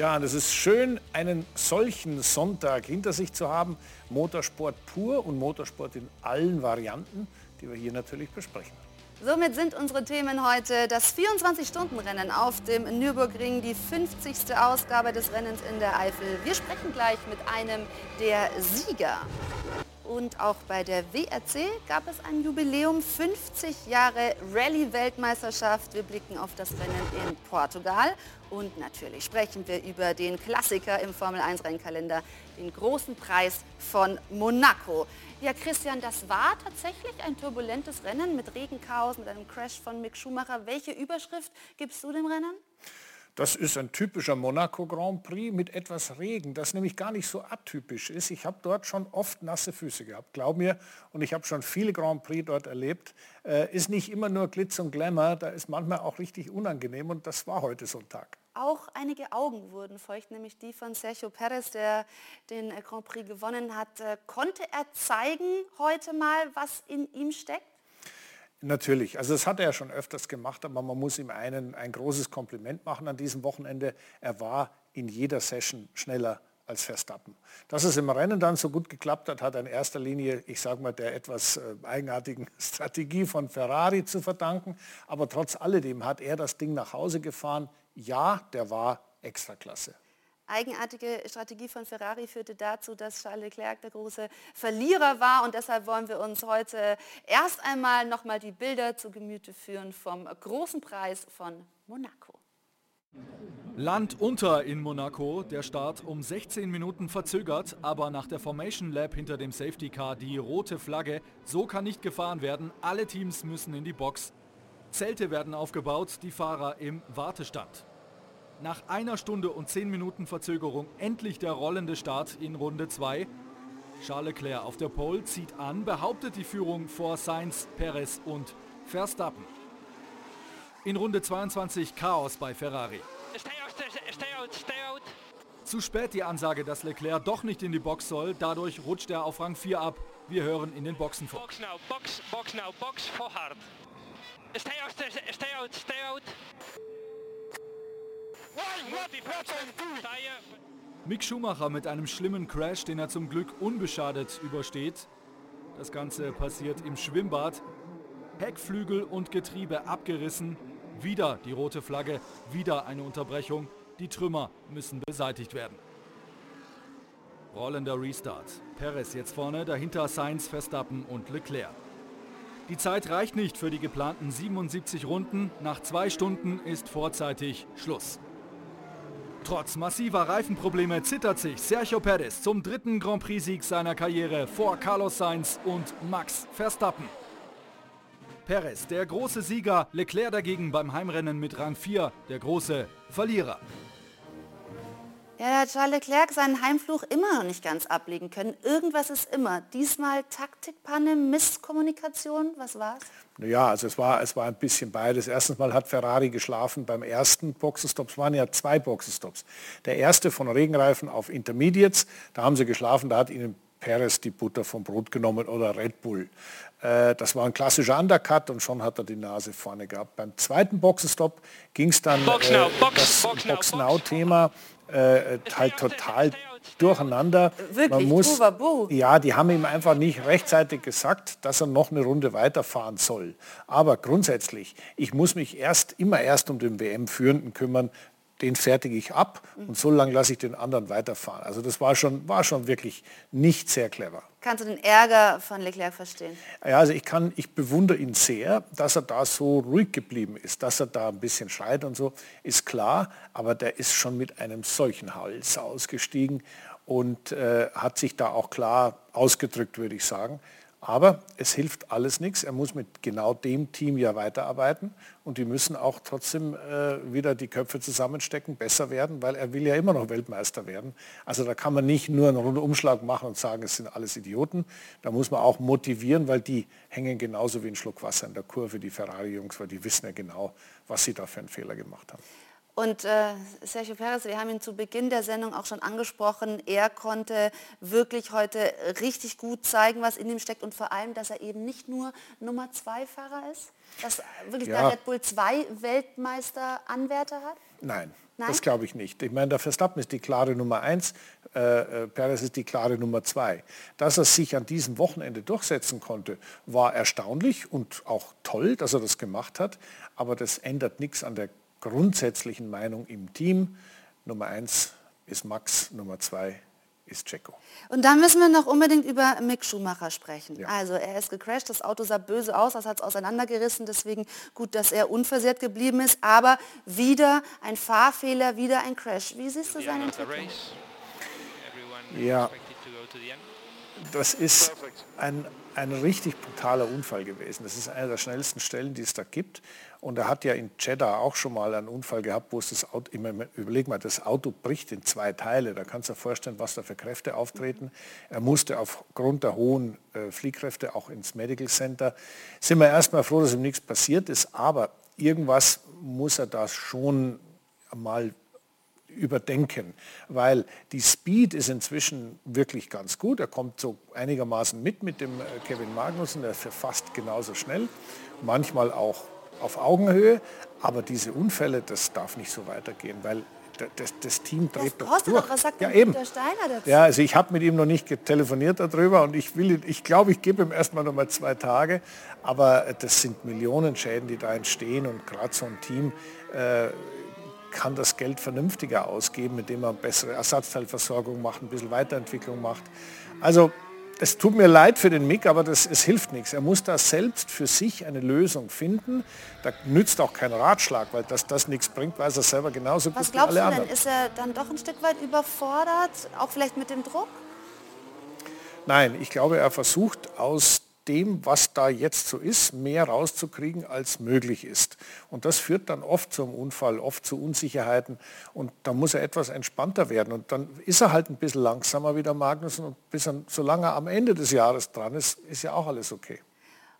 Ja, und es ist schön, einen solchen Sonntag hinter sich zu haben. Motorsport pur und Motorsport in allen Varianten, die wir hier natürlich besprechen. Somit sind unsere Themen heute das 24-Stunden-Rennen auf dem Nürburgring, die 50. Ausgabe des Rennens in der Eifel. Wir sprechen gleich mit einem der Sieger. Und auch bei der WRC gab es ein Jubiläum, 50 Jahre Rallye-Weltmeisterschaft. Wir blicken auf das Rennen in Portugal. Und natürlich sprechen wir über den Klassiker im Formel-1-Rennkalender, den großen Preis von Monaco. Ja, Christian, das war tatsächlich ein turbulentes Rennen mit Regenchaos, mit einem Crash von Mick Schumacher. Welche Überschrift gibst du dem Rennen? Das ist ein typischer Monaco Grand Prix mit etwas Regen, das nämlich gar nicht so atypisch ist. Ich habe dort schon oft nasse Füße gehabt, glaub mir, und ich habe schon viele Grand Prix dort erlebt. Äh, ist nicht immer nur Glitz und Glamour, da ist manchmal auch richtig unangenehm und das war heute so ein Tag. Auch einige Augen wurden feucht, nämlich die von Sergio Perez, der den äh, Grand Prix gewonnen hat. Äh, konnte er zeigen heute mal, was in ihm steckt? Natürlich, also das hat er schon öfters gemacht, aber man muss ihm einen, ein großes Kompliment machen an diesem Wochenende. Er war in jeder Session schneller als Verstappen. Dass es im Rennen dann so gut geklappt hat, hat in erster Linie, ich sage mal, der etwas äh, eigenartigen Strategie von Ferrari zu verdanken. Aber trotz alledem hat er das Ding nach Hause gefahren. Ja, der war Extraklasse eigenartige Strategie von Ferrari führte dazu, dass Charles Leclerc der große Verlierer war und deshalb wollen wir uns heute erst einmal nochmal die Bilder zu Gemüte führen vom großen Preis von Monaco. Land unter in Monaco, der Start um 16 Minuten verzögert, aber nach der Formation Lab hinter dem Safety Car die rote Flagge. So kann nicht gefahren werden, alle Teams müssen in die Box. Zelte werden aufgebaut, die Fahrer im Wartestand. Nach einer Stunde und zehn Minuten Verzögerung endlich der rollende Start in Runde 2. Charles Leclerc auf der Pole zieht an, behauptet die Führung vor Sainz, Perez und Verstappen. In Runde 22 Chaos bei Ferrari. Stay out, stay out, stay out. Zu spät die Ansage, dass Leclerc doch nicht in die Box soll. Dadurch rutscht er auf Rang 4 ab. Wir hören in den Boxen vor. Box now, box, box now, box for hard. Stay out, stay out, stay out. Mick Schumacher mit einem schlimmen Crash, den er zum Glück unbeschadet übersteht. Das Ganze passiert im Schwimmbad. Heckflügel und Getriebe abgerissen. Wieder die rote Flagge, wieder eine Unterbrechung. Die Trümmer müssen beseitigt werden. Rollender Restart. Perez jetzt vorne, dahinter Sainz, Verstappen und Leclerc. Die Zeit reicht nicht für die geplanten 77 Runden. Nach zwei Stunden ist vorzeitig Schluss. Trotz massiver Reifenprobleme zittert sich Sergio Perez zum dritten Grand Prix-Sieg seiner Karriere vor Carlos Sainz und Max Verstappen. Perez, der große Sieger, Leclerc dagegen beim Heimrennen mit Rang 4, der große Verlierer. Ja, da hat Charles Leclerc seinen Heimfluch immer noch nicht ganz ablegen können. Irgendwas ist immer. Diesmal Taktikpanne, Misskommunikation, was war's? Ja, also es war, es war ein bisschen beides. Erstens mal hat Ferrari geschlafen beim ersten Boxenstopp. Es waren ja zwei Boxenstops. Der erste von Regenreifen auf Intermediates, da haben sie geschlafen, da hat ihnen Perez die Butter vom Brot genommen oder Red Bull. Äh, das war ein klassischer Undercut und schon hat er die Nase vorne gehabt. Beim zweiten Boxenstopp ging es dann Box now, äh, Box, das Box-Now-Thema äh, halt total durcheinander. Wirklich, Man muss, ja, die haben ihm einfach nicht rechtzeitig gesagt, dass er noch eine Runde weiterfahren soll. Aber grundsätzlich, ich muss mich erst immer erst um den WM-Führenden kümmern, den fertige ich ab und so lange lasse ich den anderen weiterfahren. Also das war schon, war schon wirklich nicht sehr clever. Kannst du den Ärger von Leclerc verstehen? Ja, also ich kann, ich bewundere ihn sehr, dass er da so ruhig geblieben ist, dass er da ein bisschen schreit und so, ist klar, aber der ist schon mit einem solchen Hals ausgestiegen und äh, hat sich da auch klar ausgedrückt, würde ich sagen. Aber es hilft alles nichts. Er muss mit genau dem Team ja weiterarbeiten und die müssen auch trotzdem äh, wieder die Köpfe zusammenstecken, besser werden, weil er will ja immer noch Weltmeister werden. Also da kann man nicht nur einen Rundumschlag machen und sagen, es sind alles Idioten. Da muss man auch motivieren, weil die hängen genauso wie ein Schluck Wasser in der Kurve, die Ferrari-Jungs, weil die wissen ja genau, was sie da für einen Fehler gemacht haben. Und äh, Sergio Perez, wir haben ihn zu Beginn der Sendung auch schon angesprochen, er konnte wirklich heute richtig gut zeigen, was in ihm steckt und vor allem, dass er eben nicht nur Nummer zwei Fahrer ist, dass wirklich ja. der Red Bull 2 Weltmeister Anwärter hat? Nein, Nein? Das glaube ich nicht. Ich meine, der Verstappen ist die klare Nummer eins, äh, äh, Perez ist die klare Nummer zwei. Dass er sich an diesem Wochenende durchsetzen konnte, war erstaunlich und auch toll, dass er das gemacht hat. Aber das ändert nichts an der grundsätzlichen Meinung im Team. Nummer eins ist Max, Nummer zwei ist Checo. Und dann müssen wir noch unbedingt über Mick Schumacher sprechen. Ja. Also er ist gecrashed, das Auto sah böse aus, das hat es auseinandergerissen, deswegen gut, dass er unversehrt geblieben ist, aber wieder ein Fahrfehler, wieder ein Crash. Wie siehst du seine Entwicklung? Ja, das ist ein, ein richtig brutaler Unfall gewesen. Das ist eine der schnellsten Stellen, die es da gibt. Und er hat ja in Jeddah auch schon mal einen Unfall gehabt, wo es das Auto, überleg mal, das Auto bricht in zwei Teile. Da kannst du dir vorstellen, was da für Kräfte auftreten. Er musste aufgrund der hohen äh, Fliehkräfte auch ins Medical Center. Sind wir erstmal froh, dass ihm nichts passiert ist, aber irgendwas muss er da schon mal überdenken, weil die Speed ist inzwischen wirklich ganz gut. Er kommt so einigermaßen mit mit dem äh, Kevin Magnussen, der ist fast genauso schnell, manchmal auch auf Augenhöhe, aber diese Unfälle, das darf nicht so weitergehen, weil das, das, Team dreht das doch durch. Doch, was sagt ja, eben. der Steiner dazu? Ja, also ich habe mit ihm noch nicht telefoniert darüber und ich will, ich glaube, ich gebe ihm erstmal noch mal zwei Tage, aber das sind Millionen Schäden, die da entstehen und gerade so ein Team äh, kann das Geld vernünftiger ausgeben, indem man bessere Ersatzteilversorgung macht, ein bisschen Weiterentwicklung macht. Also es tut mir leid für den Mick, aber das, es hilft nichts. Er muss da selbst für sich eine Lösung finden. Da nützt auch kein Ratschlag, weil dass das nichts bringt, weiß er selber genauso Was gut wie alle du anderen. Denn? Ist er dann doch ein Stück weit überfordert, auch vielleicht mit dem Druck? Nein, ich glaube, er versucht aus dem, was da jetzt so ist, mehr rauszukriegen, als möglich ist. Und das führt dann oft zum Unfall, oft zu Unsicherheiten. Und da muss er etwas entspannter werden. Und dann ist er halt ein bisschen langsamer wie der Magnussen. Und bis er, solange er am Ende des Jahres dran ist, ist ja auch alles okay.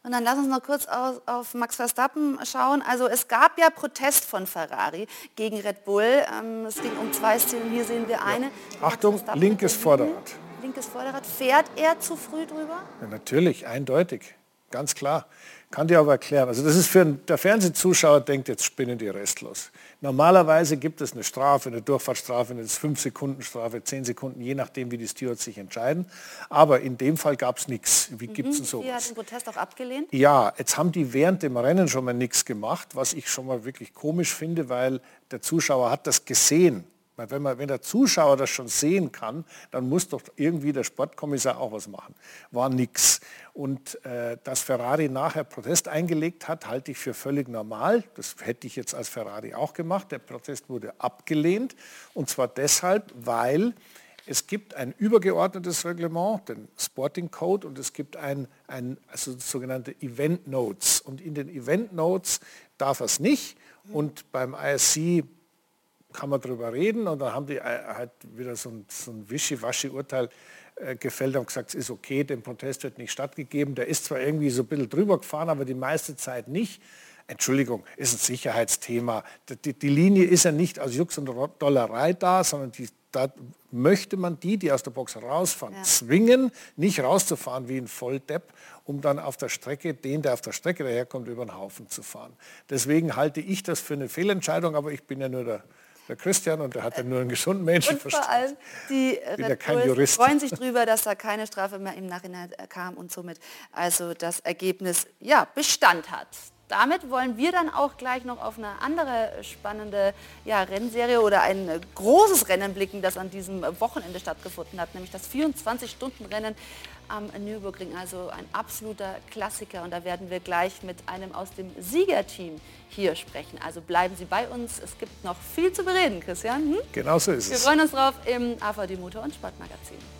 Und dann lass uns noch kurz auf, auf, Max Verstappen schauen. Also es gab ja Protest von Ferrari gegen Red Bull. Ähm, es ging um zwei Szenen. Hier sehen wir eine. Ja. Achtung, linkes Vorderrad linkes Vorderrad. Fährt er zu früh drüber? Ja, natürlich, eindeutig, ganz klar. Kann dir aber erklären. Also das ist für einen, der Fernsehzuschauer denkt, jetzt spinnen die restlos. Normalerweise gibt es eine Strafe, eine Durchfahrtsstrafe, eine 5 Sekunden Strafe, 10 Sekunden, je nachdem, wie die Stewards sich entscheiden. Aber in dem Fall gab es nichts. Wie mhm. gibt es denn so? Die hat den Protest auch abgelehnt? Ja, jetzt haben die während dem Rennen schon mal nichts gemacht, was ich schon mal wirklich komisch finde, weil der Zuschauer hat das gesehen wenn, man, wenn der Zuschauer das schon sehen kann, dann muss doch irgendwie der Sportkommissar auch was machen. War nichts. Und äh, dass Ferrari nachher Protest eingelegt hat, halte ich für völlig normal. Das hätte ich jetzt als Ferrari auch gemacht. Der Protest wurde abgelehnt. Und zwar deshalb, weil es gibt ein übergeordnetes Reglement, den Sporting Code, und es gibt ein, ein also sogenannte Event Notes. Und in den Event Notes darf es nicht. Und beim ISC kann man darüber reden und dann haben die äh, halt wieder so ein, so ein Wischiwaschi-Urteil äh, gefällt und gesagt, es ist okay, dem Protest wird nicht stattgegeben. Der ist zwar irgendwie so ein bisschen drüber gefahren, aber die meiste Zeit nicht. Entschuldigung, ist ein Sicherheitsthema. Die, die Linie ist ja nicht aus Jux und Dollerei da, sondern die, da möchte man die, die aus der Box rausfahren, ja. zwingen, nicht rauszufahren wie ein Volldepp, um dann auf der Strecke, den, der auf der Strecke daherkommt, über den Haufen zu fahren. Deswegen halte ich das für eine Fehlentscheidung, aber ich bin ja nur der der Christian und der hat ja nur einen gesunden Menschenverstand. Und vor allem die Red Bulls freuen sich darüber, dass da keine Strafe mehr im Nachhinein kam und somit also das Ergebnis ja, Bestand hat. Damit wollen wir dann auch gleich noch auf eine andere spannende ja, Rennserie oder ein großes Rennen blicken, das an diesem Wochenende stattgefunden hat, nämlich das 24-Stunden-Rennen am Nürburgring. Also ein absoluter Klassiker und da werden wir gleich mit einem aus dem Siegerteam hier sprechen. Also bleiben Sie bei uns. Es gibt noch viel zu bereden, Christian. Hm? Genau so ist wir es. Wir freuen uns drauf im AVD Motor- und Sportmagazin.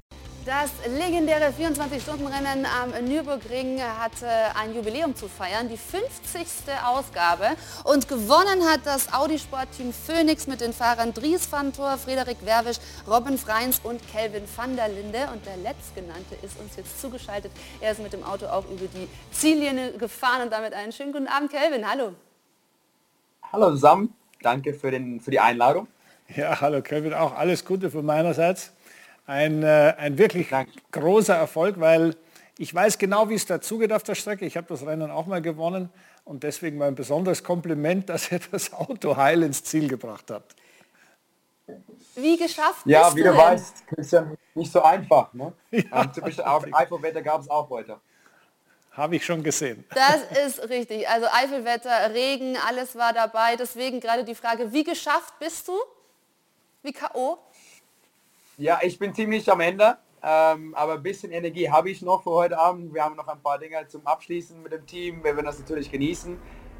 Das legendäre 24-Stunden-Rennen am Nürburgring hatte ein Jubiläum zu feiern, die 50. Ausgabe. Und gewonnen hat das Audi-Sportteam Phoenix mit den Fahrern Dries van Thor, Frederik Werwisch, Robin Freins und Kelvin van der Linde. Und der letztgenannte ist uns jetzt zugeschaltet. Er ist mit dem Auto auch über die Ziellinie gefahren und damit einen schönen guten Abend, Kelvin. Hallo. Hallo zusammen. Danke für, den, für die Einladung. Ja, hallo Kelvin. Auch alles Gute von meinerseits ein, äh, ein wirklich Danke. großer Erfolg, weil ich weiß genau, wie es dazu geht auf der Strecke. Ich habe das Rennen auch mal gewonnen und deswegen mein besonderes Kompliment, dass er das Auto heil ins Ziel gebracht hat. Wie geschafft Ja, wie du, weißt, Christian, nicht so einfach. Ne? Ja, ähm, typisch Eifelwetter gab es auch heute. Habe ich schon gesehen. Das ist richtig. Also Eifelwetter, Regen, alles war dabei. Deswegen gerade die Frage, wie geschafft bist du? Wie K.O.? Ja, ich bin ziemlich am Ende, ähm, aber ein bisschen Energie habe ich noch für heute Abend. Wir haben noch ein paar Dinge zum Abschließen mit dem Team. Wir werden das natürlich genießen.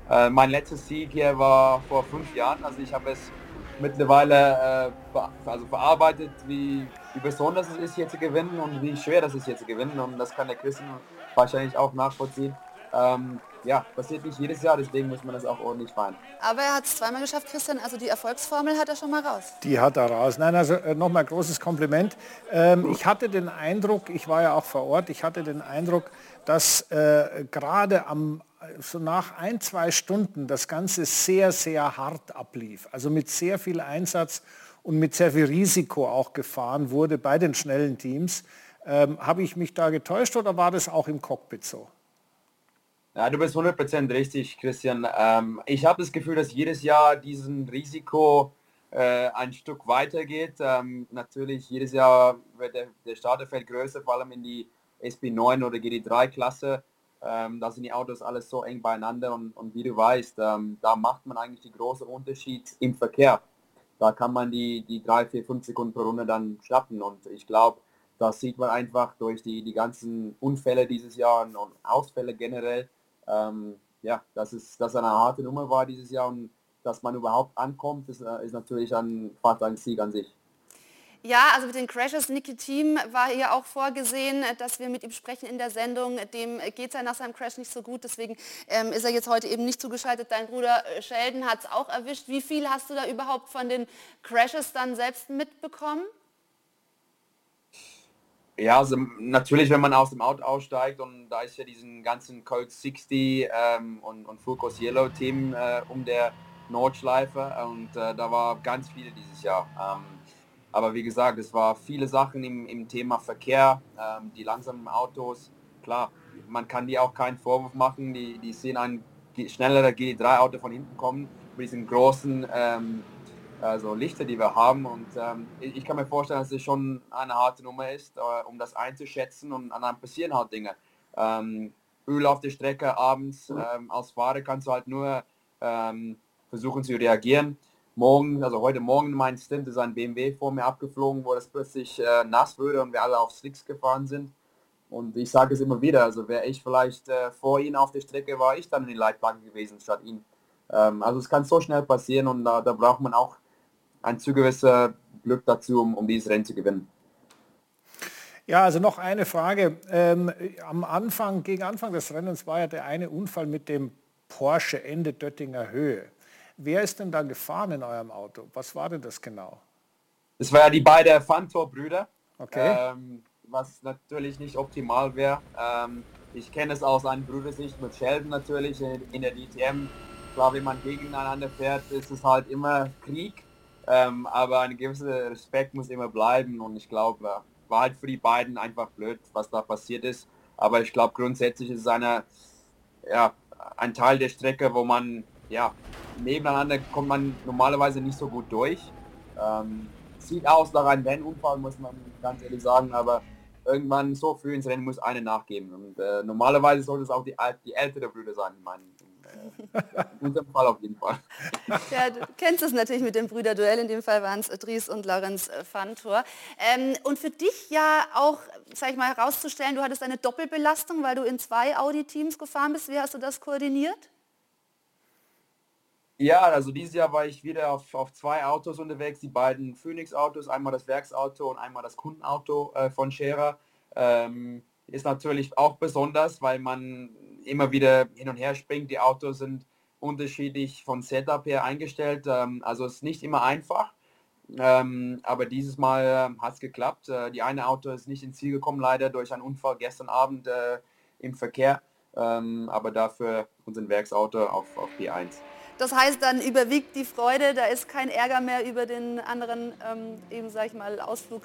Äh, mein letztes Sieg hier war vor fünf Jahren, also ich habe es mittlerweile äh, also verarbeitet, wie, wie besonders es ist, hier zu gewinnen und wie schwer das ist, hier zu gewinnen. Und das kann der Christian wahrscheinlich auch nachvollziehen. Ähm, ja, passiert nicht jedes Jahr, deswegen muss man das auch ordentlich feiern. Aber er hat es zweimal geschafft, Christian, also die Erfolgsformel hat er schon mal raus. Die hat er raus. Nein, also äh, nochmal großes Kompliment. Ähm, ich hatte den Eindruck, ich war ja auch vor Ort, ich hatte den Eindruck, dass äh, gerade am so nach ein, zwei Stunden das Ganze sehr, sehr hart ablief. Also mit sehr viel Einsatz und mit sehr viel Risiko auch gefahren wurde bei den schnellen Teams. Ähm, Habe ich mich da getäuscht oder war das auch im Cockpit so? Ja, du bist 100% richtig, Christian. Ähm, ich habe das Gefühl, dass jedes Jahr diesen Risiko äh, ein Stück weitergeht. Ähm, natürlich, jedes Jahr wird der, der Starterfeld größer, vor allem in die SP9 oder GD3-Klasse. Ähm, da sind die Autos alles so eng beieinander und, und wie du weißt, ähm, da macht man eigentlich die große Unterschied im Verkehr. Da kann man die, die 3, 4, 5 Sekunden pro Runde dann schnappen und ich glaube, das sieht man einfach durch die, die ganzen Unfälle dieses Jahr und Ausfälle generell ähm, ja, dass es dass eine harte Nummer war dieses Jahr und dass man überhaupt ankommt, ist, äh, ist natürlich ein, fast ein Sieg an sich. Ja, also mit den Crashes, Team war hier auch vorgesehen, dass wir mit ihm sprechen in der Sendung. Dem geht es ja nach seinem Crash nicht so gut, deswegen ähm, ist er jetzt heute eben nicht zugeschaltet. Dein Bruder äh, Sheldon hat es auch erwischt. Wie viel hast du da überhaupt von den Crashes dann selbst mitbekommen? Ja, also natürlich, wenn man aus dem Auto aussteigt und da ist ja diesen ganzen Code 60 ähm, und, und Focus Yellow Team äh, um der Nordschleife und äh, da war ganz viele dieses Jahr. Ähm, aber wie gesagt, es war viele Sachen im, im Thema Verkehr, ähm, die langsamen Autos. Klar, man kann die auch keinen Vorwurf machen, die, die sehen ein schneller GD3-Auto von hinten kommen mit diesen großen ähm, also Lichter, die wir haben. Und ähm, ich kann mir vorstellen, dass es schon eine harte Nummer ist, äh, um das einzuschätzen und dann passieren halt Dinge. Ähm, Öl auf der Strecke abends, ähm, als Fahrer kannst du halt nur ähm, versuchen zu reagieren. Morgen, also heute Morgen mein Stint ist ein BMW vor mir abgeflogen, wo das plötzlich äh, nass wurde und wir alle auf Slicks gefahren sind. Und ich sage es immer wieder, also wäre ich vielleicht äh, vor ihm auf der Strecke, war ich dann in die Leitplanke gewesen statt ihn. Ähm, also es kann so schnell passieren und da, da braucht man auch ein zu gewisser Glück dazu, um, um dieses Rennen zu gewinnen. Ja, also noch eine Frage. Ähm, am Anfang, gegen Anfang des Rennens war ja der eine Unfall mit dem Porsche Ende Döttinger Höhe. Wer ist denn da gefahren in eurem Auto? Was war denn das genau? Das war ja die beiden Fantor-Brüder. Okay. Ähm, was natürlich nicht optimal wäre. Ähm, ich kenne es aus einer Brüdersicht mit Sheldon natürlich in, in der DTM. Klar, wenn man gegeneinander fährt, ist es halt immer Krieg. Ähm, aber ein gewisser Respekt muss immer bleiben und ich glaube, war halt für die beiden einfach blöd, was da passiert ist. Aber ich glaube, grundsätzlich ist es eine, ja, ein Teil der Strecke, wo man, ja, nebeneinander kommt man normalerweise nicht so gut durch. Ähm, sieht aus nach einem Rennunfall, muss man ganz ehrlich sagen, aber irgendwann so früh ins Rennen muss eine nachgeben. Und äh, normalerweise sollte es auch die, die ältere Brüder sein, in meinem in unserem Fall auf jeden Fall. Ja, du kennst es natürlich mit dem Brüderduell. In dem Fall waren es Dries und Lorenz Fantor. Ähm, und für dich ja auch, sag ich mal, herauszustellen, du hattest eine Doppelbelastung, weil du in zwei Audi-Teams gefahren bist. Wie hast du das koordiniert? Ja, also dieses Jahr war ich wieder auf, auf zwei Autos unterwegs, die beiden Phoenix-Autos, einmal das Werksauto und einmal das Kundenauto äh, von Scherer. Ähm, ist natürlich auch besonders, weil man immer wieder hin und her springt. Die Autos sind unterschiedlich von Setup her eingestellt. Ähm, also es ist nicht immer einfach. Ähm, aber dieses Mal äh, hat es geklappt. Äh, die eine Auto ist nicht ins Ziel gekommen, leider durch einen Unfall gestern Abend äh, im Verkehr. Ähm, aber dafür unser Werksauto auf, auf P1. Das heißt, dann überwiegt die Freude, da ist kein Ärger mehr über den anderen, ähm, eben sag ich mal, Ausflug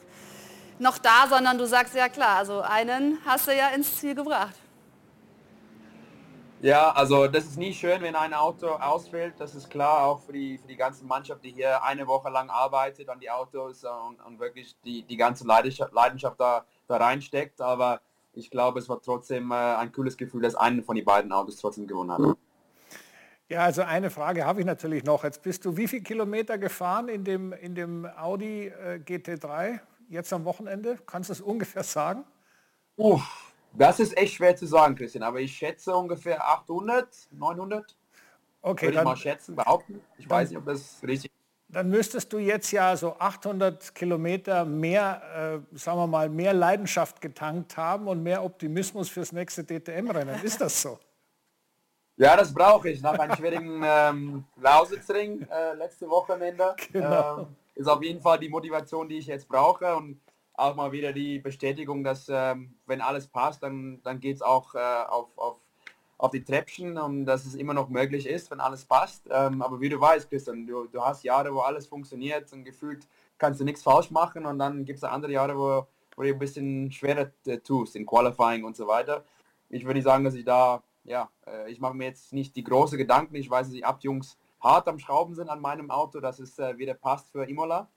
noch da, sondern du sagst ja klar, also einen hast du ja ins Ziel gebracht. Ja, also das ist nie schön, wenn ein Auto ausfällt. Das ist klar, auch für die, für die ganze Mannschaft, die hier eine Woche lang arbeitet an die Autos und, und wirklich die, die ganze Leidenschaft, Leidenschaft da, da reinsteckt. Aber ich glaube, es war trotzdem äh, ein cooles Gefühl, dass einer von den beiden Autos trotzdem gewonnen hat. Ja, also eine Frage habe ich natürlich noch. Jetzt bist du wie viele Kilometer gefahren in dem, in dem Audi äh, GT3 jetzt am Wochenende? Kannst du es ungefähr sagen? Uff, das ist echt schwer zu sagen, Christian, aber ich schätze ungefähr 800, 900. Okay, Würde dann, ich mal schätzen, behaupten. Ich dann, weiß nicht, ob das richtig ist. Dann müsstest du jetzt ja so 800 Kilometer mehr, äh, sagen wir mal, mehr Leidenschaft getankt haben und mehr Optimismus fürs nächste DTM-Rennen. Ist das so? Ja, das brauche ich nach einem schwierigen ähm, Lausitzring äh, letzte Wochenende. Genau. Ähm, ist auf jeden Fall die Motivation, die ich jetzt brauche und auch mal wieder die Bestätigung, dass ähm, wenn alles passt, dann, dann geht es auch äh, auf, auf, auf die Treppchen und dass es immer noch möglich ist, wenn alles passt. Ähm, aber wie du weißt, Christian, du, du hast Jahre, wo alles funktioniert und gefühlt kannst du nichts falsch machen und dann gibt es andere Jahre, wo, wo du ein bisschen schwerer äh, tust, in Qualifying und so weiter. Ich würde sagen, dass ich da ja, äh, ich mache mir jetzt nicht die große Gedanken. Ich weiß, dass die Abjungs hart am Schrauben sind an meinem Auto, dass es äh, wieder passt für Imola.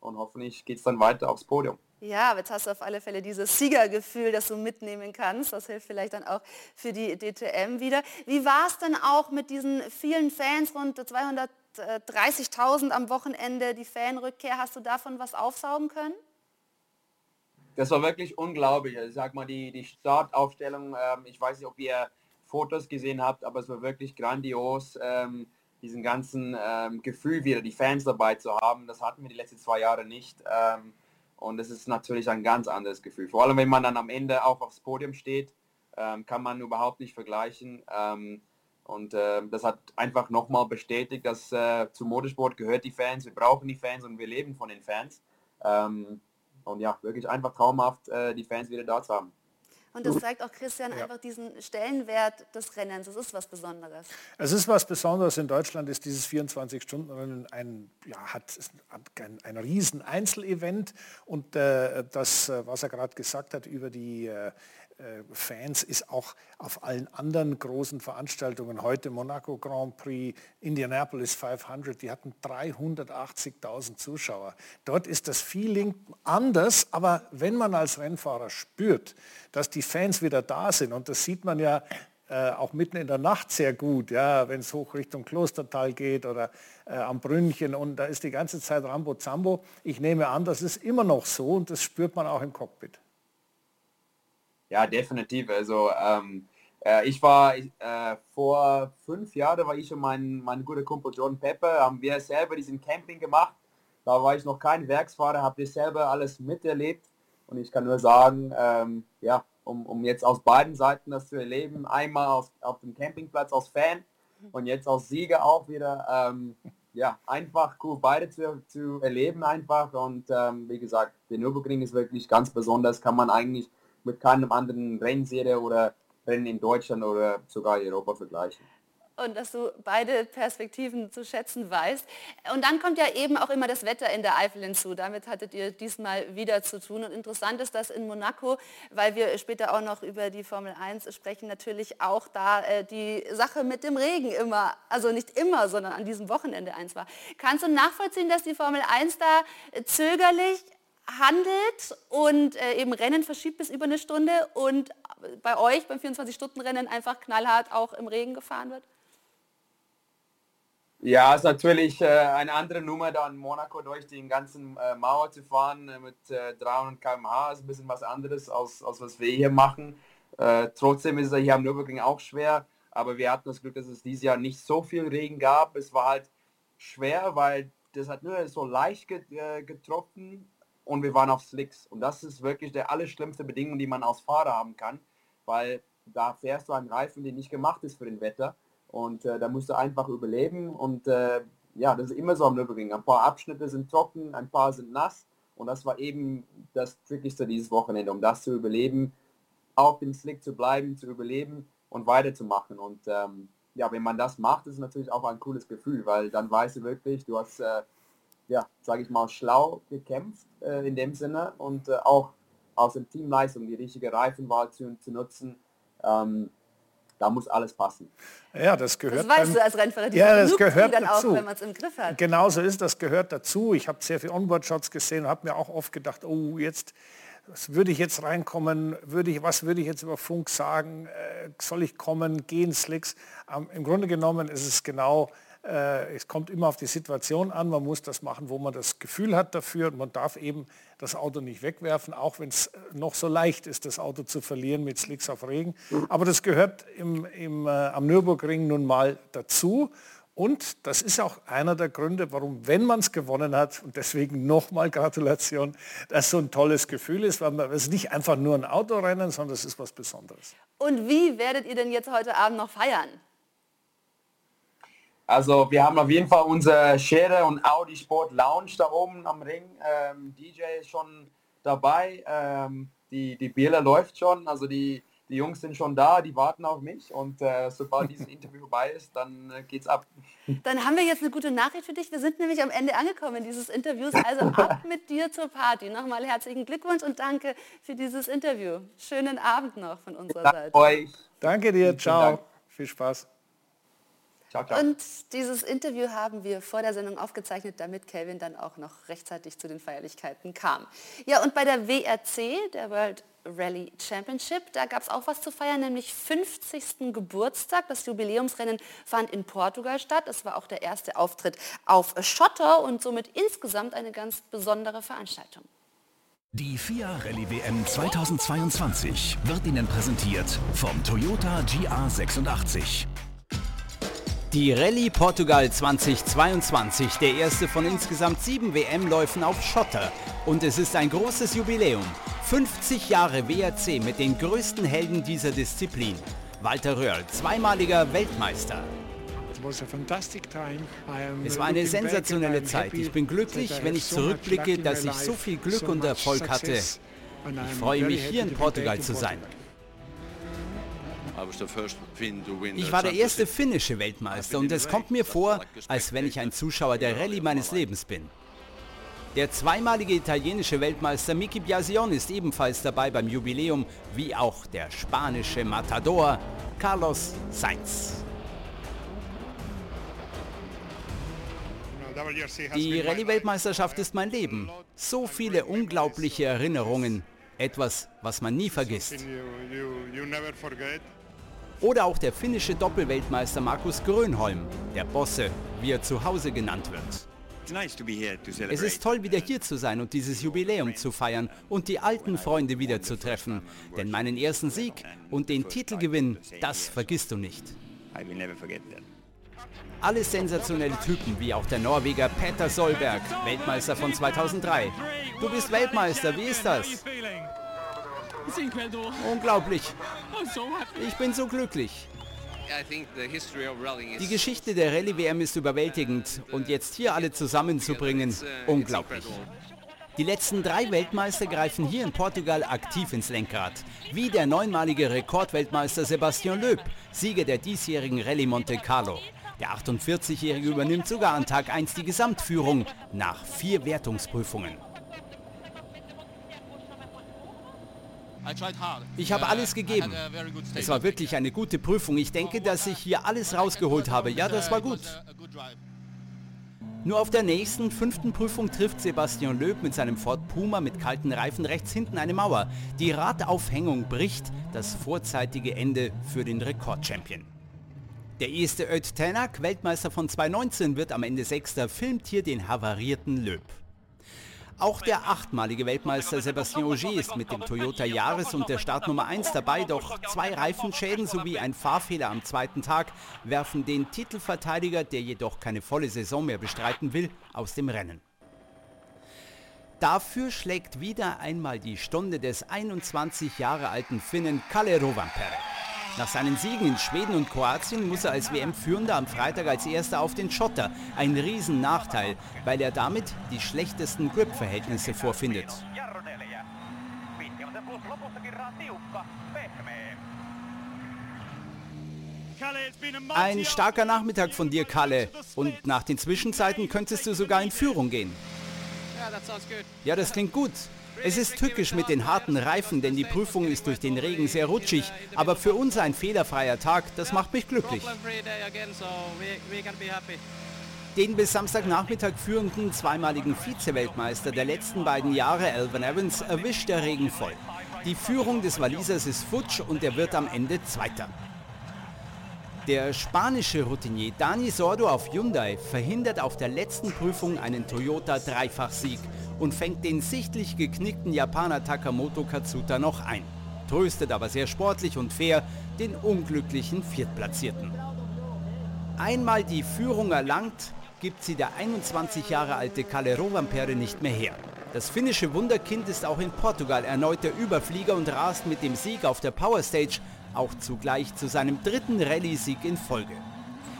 Und hoffentlich geht es dann weiter aufs Podium. Ja, aber jetzt hast du auf alle Fälle dieses Siegergefühl, das du mitnehmen kannst. Das hilft vielleicht dann auch für die DTM wieder. Wie war es denn auch mit diesen vielen Fans, rund 230.000 am Wochenende, die Fanrückkehr? Hast du davon was aufsaugen können? Das war wirklich unglaublich. Also, ich sag mal, die, die Startaufstellung, ähm, ich weiß nicht, ob ihr Fotos gesehen habt, aber es war wirklich grandios, ähm, diesen ganzen ähm, Gefühl wieder, die Fans dabei zu haben. Das hatten wir die letzten zwei Jahre nicht. Und es ist natürlich ein ganz anderes Gefühl. Vor allem, wenn man dann am Ende auch aufs Podium steht, ähm, kann man überhaupt nicht vergleichen. Ähm, und äh, das hat einfach nochmal bestätigt, dass äh, zum Motorsport gehört die Fans, wir brauchen die Fans und wir leben von den Fans. Ähm, und ja, wirklich einfach traumhaft, äh, die Fans wieder da zu haben. Und das zeigt auch Christian ja. einfach diesen Stellenwert des Rennens. Es ist was Besonderes. Es ist was Besonderes. In Deutschland ist dieses 24-Stunden-Rennen ein, ja, hat ein, ein riesen Einzelevent. Und äh, das, äh, was er gerade gesagt hat über die äh, äh, Fans ist auch auf allen anderen großen Veranstaltungen, heute Monaco Grand Prix, Indianapolis 500, die hatten 380.000 Zuschauer. Dort ist das Feeling anders, aber wenn man als Rennfahrer spürt, dass die Fans wieder da sind, und das sieht man ja äh, auch mitten in der Nacht sehr gut, ja, wenn es hoch Richtung Klostertal geht oder äh, am Brünnchen und da ist die ganze Zeit Rambo Zambo. Ich nehme an, das ist immer noch so und das spürt man auch im Cockpit. Ja, definitiv. Also ähm, äh, ich war äh, vor fünf Jahren, war ich und mein, mein guter Kumpel John Pepper, haben wir selber diesen Camping gemacht. Da war ich noch kein Werksfahrer, habe ich selber alles miterlebt. Und ich kann nur sagen, ähm, ja, um, um jetzt aus beiden Seiten das zu erleben, einmal auf, auf dem Campingplatz als Fan und jetzt als Sieger auch wieder, ähm, ja, einfach cool, beide zu, zu erleben einfach. Und ähm, wie gesagt, der Nürburgring ist wirklich ganz besonders, kann man eigentlich mit keinem anderen Rennserie oder Rennen in Deutschland oder sogar Europa vergleichen und dass du beide Perspektiven zu schätzen weißt. Und dann kommt ja eben auch immer das Wetter in der Eifel hinzu. Damit hattet ihr diesmal wieder zu tun. Und interessant ist, dass in Monaco, weil wir später auch noch über die Formel 1 sprechen, natürlich auch da äh, die Sache mit dem Regen immer, also nicht immer, sondern an diesem Wochenende eins war. Kannst du nachvollziehen, dass die Formel 1 da zögerlich handelt und äh, eben Rennen verschiebt bis über eine Stunde und bei euch beim 24-Stunden-Rennen einfach knallhart auch im Regen gefahren wird? Ja, ist natürlich äh, eine andere Nummer, da in Monaco durch die ganzen äh, Mauer zu fahren äh, mit 300 km/h. Ist ein bisschen was anderes, als, als was wir hier machen. Äh, trotzdem ist es hier am Nürburgring auch schwer, aber wir hatten das Glück, dass es dieses Jahr nicht so viel Regen gab. Es war halt schwer, weil das hat nur so leicht äh, getroffen und wir waren auf Slicks. Und das ist wirklich der allerschlimmste Bedingung, die man als Fahrer haben kann, weil da fährst du einen Reifen, der nicht gemacht ist für den Wetter. Und äh, da musst du einfach überleben. Und äh, ja, das ist immer so am Nürburgring. Ein paar Abschnitte sind trocken, ein paar sind nass. Und das war eben das Trickigste dieses Wochenende, um das zu überleben, auf dem Slick zu bleiben, zu überleben und weiterzumachen. Und ähm, ja, wenn man das macht, ist natürlich auch ein cooles Gefühl, weil dann weißt du wirklich, du hast äh, ja, sage ich mal, schlau gekämpft äh, in dem Sinne und äh, auch aus dem Teamleistung die richtige Reifenwahl zu, zu nutzen. Ähm, da muss alles passen. Ja, das gehört. Das weißt beim, du als Rennfahrer. Ja, das gehört dann dazu. Auch, wenn man es im Griff hat. Genauso ist das gehört dazu. Ich habe sehr viel Onboard-Shots gesehen und habe mir auch oft gedacht, oh, jetzt was würde ich jetzt reinkommen, würde ich, was würde ich jetzt über Funk sagen, äh, soll ich kommen, gehen Slicks. Ähm, Im Grunde genommen ist es genau äh, es kommt immer auf die Situation an, man muss das machen, wo man das Gefühl hat dafür und man darf eben das Auto nicht wegwerfen, auch wenn es noch so leicht ist, das Auto zu verlieren mit Slicks auf Regen. Aber das gehört im, im, äh, am Nürburgring nun mal dazu. Und das ist auch einer der Gründe, warum, wenn man es gewonnen hat, und deswegen nochmal Gratulation, das so ein tolles Gefühl ist, weil es ist nicht einfach nur ein Autorennen, sondern es ist was Besonderes. Und wie werdet ihr denn jetzt heute Abend noch feiern? Also wir haben auf jeden Fall unser Schere und Audi Sport Lounge da oben am Ring. Ähm, DJ ist schon dabei. Ähm, die, die Bierle läuft schon. Also die, die Jungs sind schon da, die warten auf mich. Und äh, sobald dieses Interview vorbei ist, dann äh, geht's ab. Dann haben wir jetzt eine gute Nachricht für dich. Wir sind nämlich am Ende angekommen dieses Interviews. Also ab mit dir zur Party. Nochmal herzlichen Glückwunsch und danke für dieses Interview. Schönen Abend noch von unserer Danke Seite. Euch. Danke dir, ciao. Dank. Viel Spaß. Ciao, ciao. Und dieses Interview haben wir vor der Sendung aufgezeichnet, damit Kelvin dann auch noch rechtzeitig zu den Feierlichkeiten kam. Ja, und bei der WRC, der World Rally Championship, da gab es auch was zu feiern, nämlich 50. Geburtstag. Das Jubiläumsrennen fand in Portugal statt. Es war auch der erste Auftritt auf Schotter und somit insgesamt eine ganz besondere Veranstaltung. Die FIA Rallye WM 2022 wird Ihnen präsentiert vom Toyota GR86. Die Rallye Portugal 2022, der erste von insgesamt sieben WM-Läufen auf Schotter. Und es ist ein großes Jubiläum. 50 Jahre WRC mit den größten Helden dieser Disziplin. Walter Röhrl, zweimaliger Weltmeister. Es war eine sensationelle Zeit. Ich bin glücklich, wenn ich zurückblicke, dass ich so viel Glück und Erfolg hatte. Ich freue mich, hier in Portugal zu sein. Ich war der erste finnische Weltmeister und es kommt mir vor, als wenn ich ein Zuschauer der Rallye meines Lebens bin. Der zweimalige italienische Weltmeister Miki Biasion ist ebenfalls dabei beim Jubiläum, wie auch der spanische Matador Carlos Sainz. Die Rallye-Weltmeisterschaft ist mein Leben. So viele unglaubliche Erinnerungen. Etwas, was man nie vergisst. Oder auch der finnische Doppelweltmeister Markus Grönholm, der Bosse, wie er zu Hause genannt wird. Es ist toll, wieder hier zu sein und dieses Jubiläum zu feiern und die alten Freunde wieder zu treffen. Denn meinen ersten Sieg und den Titelgewinn, das vergisst du nicht. Alle sensationelle Typen, wie auch der Norweger Peter Solberg, Weltmeister von 2003. Du bist Weltmeister, wie ist das? Unglaublich. Ich bin so glücklich. Die Geschichte der Rallye-WM ist überwältigend und jetzt hier alle zusammenzubringen, uh, unglaublich. Die letzten drei Weltmeister greifen hier in Portugal aktiv ins Lenkrad, wie der neunmalige Rekordweltmeister Sebastian Loeb, Sieger der diesjährigen Rallye Monte Carlo. Der 48-Jährige übernimmt sogar an Tag 1 die Gesamtführung nach vier Wertungsprüfungen. Ich habe alles gegeben. Es war wirklich eine gute Prüfung. Ich denke, dass ich hier alles rausgeholt habe. Ja, das war gut. Nur auf der nächsten, fünften Prüfung trifft Sebastian Löb mit seinem Ford Puma mit kalten Reifen rechts hinten eine Mauer. Die Radaufhängung bricht, das vorzeitige Ende für den Rekordchampion. Der erste Öt Tänak, Weltmeister von 2019, wird am Ende Sechster, filmt hier den havarierten Löb. Auch der achtmalige Weltmeister Sebastian Ogier ist mit dem Toyota Yaris und der Startnummer 1 dabei, doch zwei Reifenschäden sowie ein Fahrfehler am zweiten Tag werfen den Titelverteidiger, der jedoch keine volle Saison mehr bestreiten will, aus dem Rennen. Dafür schlägt wieder einmal die Stunde des 21 Jahre alten Finnen Kalle Rovanperä. Nach seinen Siegen in Schweden und Kroatien muss er als WM-Führender am Freitag als erster auf den Schotter. Ein Riesennachteil, weil er damit die schlechtesten Grip-Verhältnisse vorfindet. Ein starker Nachmittag von dir, Kalle. Und nach den Zwischenzeiten könntest du sogar in Führung gehen. Ja, das klingt gut. Es ist tückisch mit den harten Reifen, denn die Prüfung ist durch den Regen sehr rutschig. Aber für uns ein fehlerfreier Tag, das macht mich glücklich. Den bis Samstagnachmittag führenden zweimaligen Vize-Weltmeister der letzten beiden Jahre, Alvin Evans, erwischt der Regen voll. Die Führung des Walisers ist futsch und er wird am Ende Zweiter. Der spanische Routinier Dani Sordo auf Hyundai verhindert auf der letzten Prüfung einen Toyota Dreifachsieg und fängt den sichtlich geknickten Japaner Takamoto Katsuta noch ein. Tröstet aber sehr sportlich und fair den unglücklichen Viertplatzierten. Einmal die Führung erlangt, gibt sie der 21 Jahre alte Kalle Rovanperä nicht mehr her. Das finnische Wunderkind ist auch in Portugal erneut der Überflieger und rast mit dem Sieg auf der Power Stage auch zugleich zu seinem dritten Rallye-Sieg in Folge.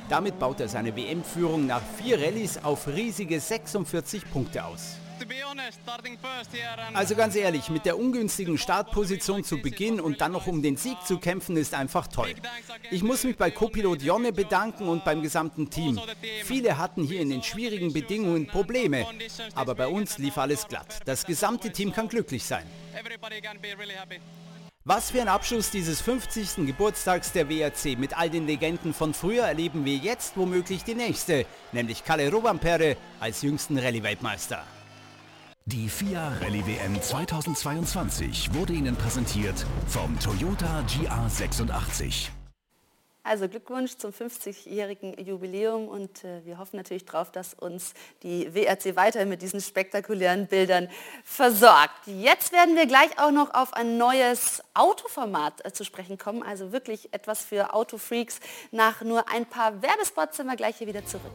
Damit baut er seine WM-Führung nach vier Rallyes auf riesige 46 Punkte aus. Also ganz ehrlich, mit der ungünstigen Startposition zu Beginn und dann noch um den Sieg zu kämpfen, ist einfach toll. Ich muss mich bei Co-Pilot Jonne bedanken und beim gesamten Team. Viele hatten hier in den schwierigen Bedingungen Probleme, aber bei uns lief alles glatt. Das gesamte Team kann glücklich sein. Was für ein Abschluss dieses 50. Geburtstags der WRC. Mit all den Legenden von früher erleben wir jetzt womöglich die nächste, nämlich Kalle Rovanperä als jüngsten Rallye-Weltmeister. Die FIA Rallye WM 2022 wurde Ihnen präsentiert vom Toyota GR86. Also Glückwunsch zum 50-jährigen Jubiläum und äh, wir hoffen natürlich darauf, dass uns die WRC weiterhin mit diesen spektakulären Bildern versorgt. Jetzt werden wir gleich auch noch auf ein neues Autoformat äh, zu sprechen kommen, also wirklich etwas für Autofreaks. Nach nur ein paar Werbespots sind wir gleich hier wieder zurück.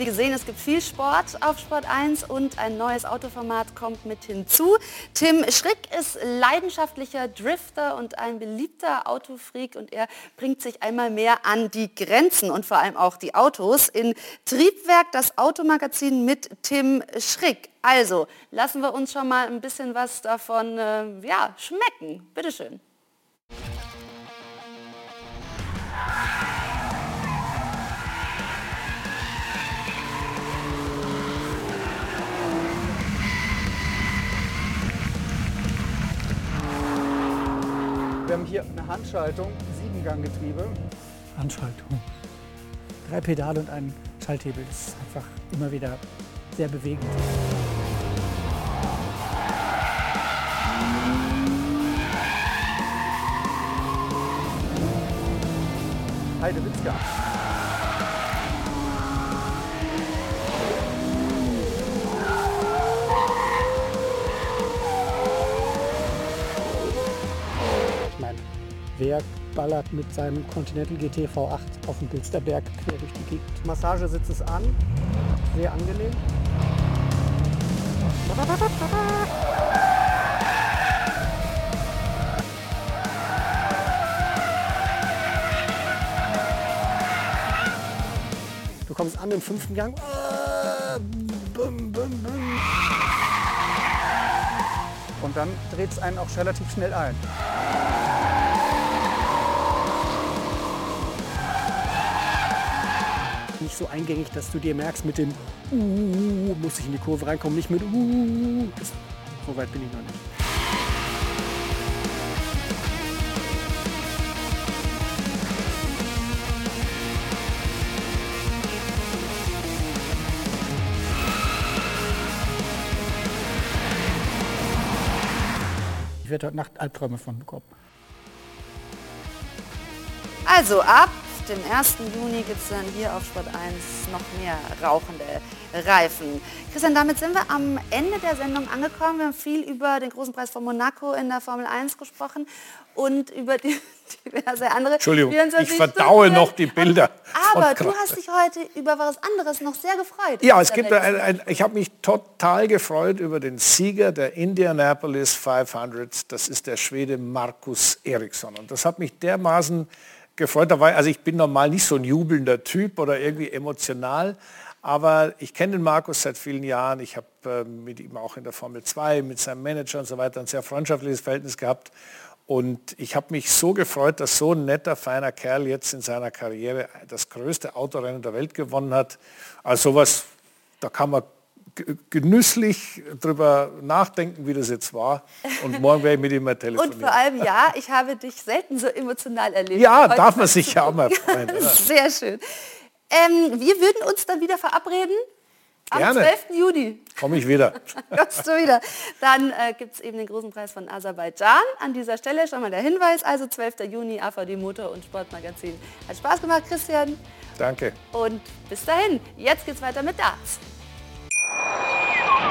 Wie gesehen, es gibt viel Sport auf Sport 1 und ein neues Autoformat kommt mit hinzu. Tim Schrick ist leidenschaftlicher Drifter und ein beliebter Autofreak und er bringt sich einmal mehr an die Grenzen und vor allem auch die Autos in Triebwerk, das Automagazin mit Tim Schrick. Also, lassen wir uns schon mal ein bisschen was davon äh, ja, schmecken. Bitteschön. Hier eine Handschaltung, Siebenganggetriebe. Handschaltung. Drei Pedale und ein Schalthebel. Das ist einfach immer wieder sehr bewegend. Heide wer ballert mit seinem Continental GT V8 auf dem Bilsterberg quer durch die Gegend? Massagesitz ist an. Sehr angenehm. Du kommst an im fünften Gang. Ah. Und dann dreht es einen auch relativ schnell ein. Nicht so eingängig, dass du dir merkst, mit dem uh, muss ich in die Kurve reinkommen, nicht mit uh. Das, so weit bin ich noch nicht. Ich werde heute Nacht Albträume von bekommen. Also ab dem 1. Juni gibt es dann hier auf Sport 1 noch mehr rauchende Reifen. Christian, damit sind wir am Ende der Sendung angekommen. Wir haben viel über den großen Preis von Monaco in der Formel 1 gesprochen und über die diverse andere. Entschuldigung, ich verdaue noch die Bilder. Aber du hast dich heute über was anderes noch sehr gefreut. Ja, es gibt ein, ein, ich habe mich total gefreut über den Sieger der Indianapolis 500. Das ist der Schwede Markus Eriksson. Und das hat mich dermaßen gefreut. Also ich bin normal nicht so ein jubelnder Typ oder irgendwie emotional. Aber ich kenne den Markus seit vielen Jahren. Ich habe äh, mit ihm auch in der Formel 2, mit seinem Manager und so weiter ein sehr freundschaftliches Verhältnis gehabt. Und ich habe mich so gefreut, dass so ein netter, feiner Kerl jetzt in seiner Karriere das größte Autorennen der Welt gewonnen hat. Also sowas, da kann man genüsslich darüber nachdenken, wie das jetzt war. Und morgen werde ich mit ihm mal telefonieren. Und vor allem, ja, ich habe dich selten so emotional erlebt. Ja, darf man sich ja auch mal freuen. Sehr schön. Ähm, wir würden uns dann wieder verabreden am Gerne. 12. Juni. Komme ich wieder. Kommst du wieder. Dann äh, gibt es eben den großen Preis von Aserbaidschan. An dieser Stelle schon mal der Hinweis, also 12. Juni, AVD Motor und Sportmagazin. Hat Spaß gemacht, Christian. Danke. Und bis dahin, jetzt geht's weiter mit Darts.